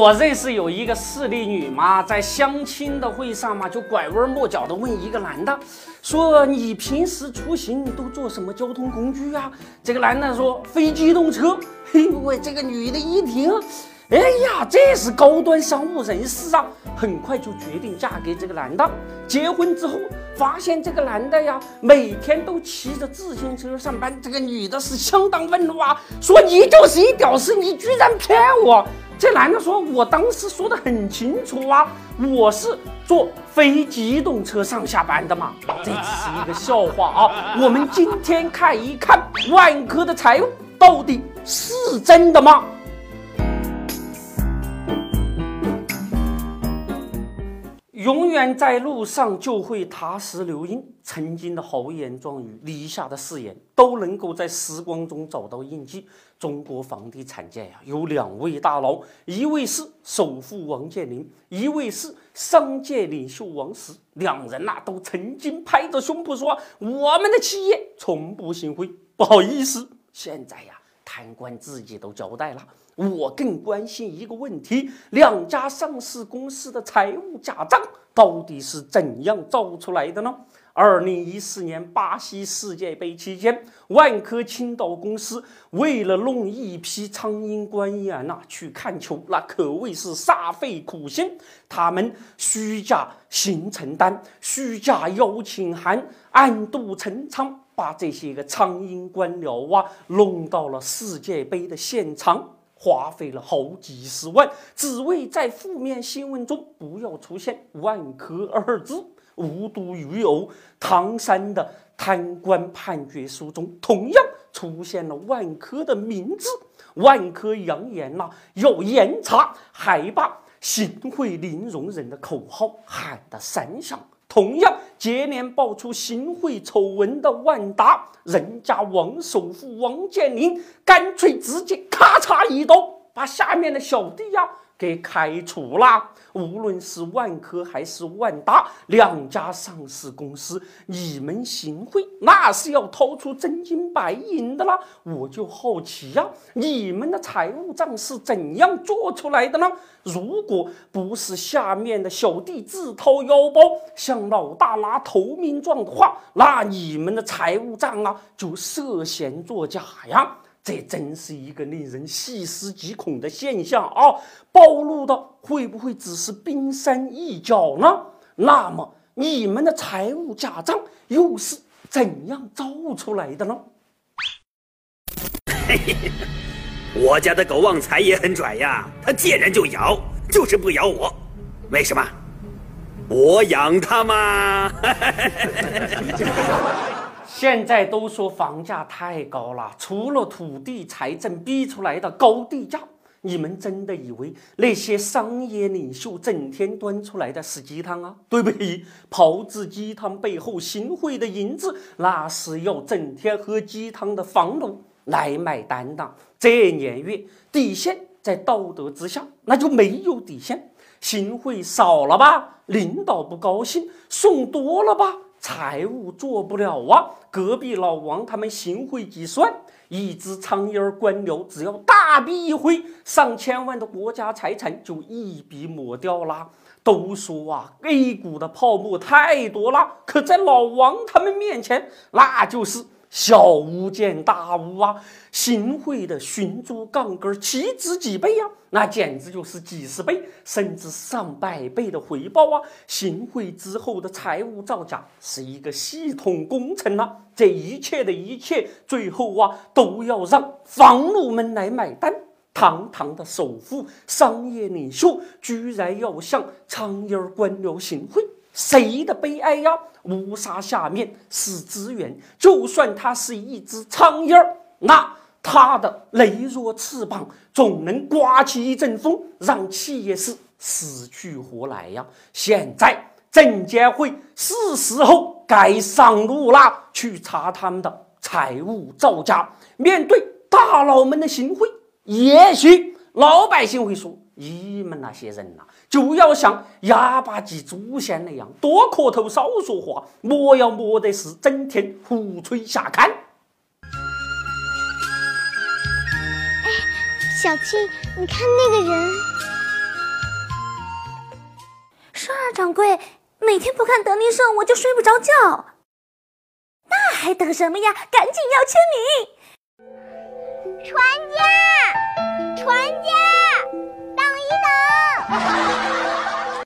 我认识有一个势利女嘛，在相亲的会上嘛，就拐弯抹角的问一个男的，说你平时出行都坐什么交通工具啊？这个男的说非机动车。嘿 喂，这个女的一听，哎呀，这是高端商务人士啊，很快就决定嫁给这个男的。结婚之后，发现这个男的呀，每天都骑着自行车上班。这个女的是相当愤怒啊，说你就是一屌丝，你居然骗我！这男的说：“我当时说的很清楚啊，我是坐非机动车上下班的嘛，这只是一个笑话啊。我们今天看一看万科的财务到底是真的吗？”永远在路上就会踏石留印。曾经的豪言壮语，立下的誓言，都能够在时光中找到印记。中国房地产界呀，有两位大佬，一位是首富王健林，一位是商界领袖王石。两人呐，都曾经拍着胸脯说：“我们的企业从不行贿。”不好意思，现在呀，贪官自己都交代了。我更关心一个问题：两家上市公司的财务假账到底是怎样造出来的呢？二零一四年巴西世界杯期间，万科青岛公司为了弄一批苍蝇官员呐去看球，那可谓是煞费苦心。他们虚假行程单、虚假邀请函，暗度陈仓，把这些个苍蝇官僚啊弄到了世界杯的现场。花费了好几十万，只为在负面新闻中不要出现“万科”二字。无独于偶，唐山的贪官判决书中同样出现了万科的名字。万科扬言呐要严查，还把“行贿零容忍”的口号喊得三响。同样接连爆出行贿丑闻的万达，人家王首富王健林干脆直接咔嚓一刀，把下面的小弟呀给开除了。无论是万科还是万达两家上市公司，你们行贿那是要掏出真金白银的啦。我就好奇呀，你们的财务账是怎样做出来的呢？如果不是下面的小弟自掏腰包向老大拿投名状的话，那你们的财务账啊就涉嫌作假呀！这真是一个令人细思极恐的现象啊！暴露的会不会只是冰山一角呢？那么你们的财务假账又是怎样造出来的呢？我家的狗旺财也很拽呀，它见人就咬，就是不咬我，为什么？我养它嘛？现在都说房价太高了，除了土地财政逼出来的高地价，你们真的以为那些商业领袖整天端出来的是鸡汤啊？对不起，炮制鸡汤背后行贿的银子，那是要整天喝鸡汤的房奴来买单的。这年月底线在道德之下，那就没有底线。行贿少了吧，领导不高兴；送多了吧。财务做不了啊！隔壁老王他们行贿计算，一只苍蝇儿官僚只要大笔一挥，上千万的国家财产就一笔抹掉啦。都说啊，A 股的泡沫太多了，可在老王他们面前，那就是。小巫见大巫啊！行贿的寻租杠杆岂止几倍呀？那简直就是几十倍，甚至上百倍的回报啊！行贿之后的财务造假是一个系统工程啊！这一切的一切，最后啊，都要让房奴们来买单。堂堂的首富、商业领袖，居然要向苍蝇官僚行贿！谁的悲哀呀？乌纱下面是资源，就算它是一只苍蝇儿，那它的羸弱翅膀总能刮起一阵风，让企业是死去活来呀！现在证监会是时候该上路了，去查他们的财务造假。面对大佬们的行贿，也许老百姓会说：“你们那些人呐、就要像哑巴祭祖先那样，多磕头，少说话，莫要莫得事，整天胡吹瞎侃。哎，小青，你看那个人，说二掌柜每天不看德林社，我就睡不着觉。那还等什么呀？赶紧要签名，船家，船家。アハ。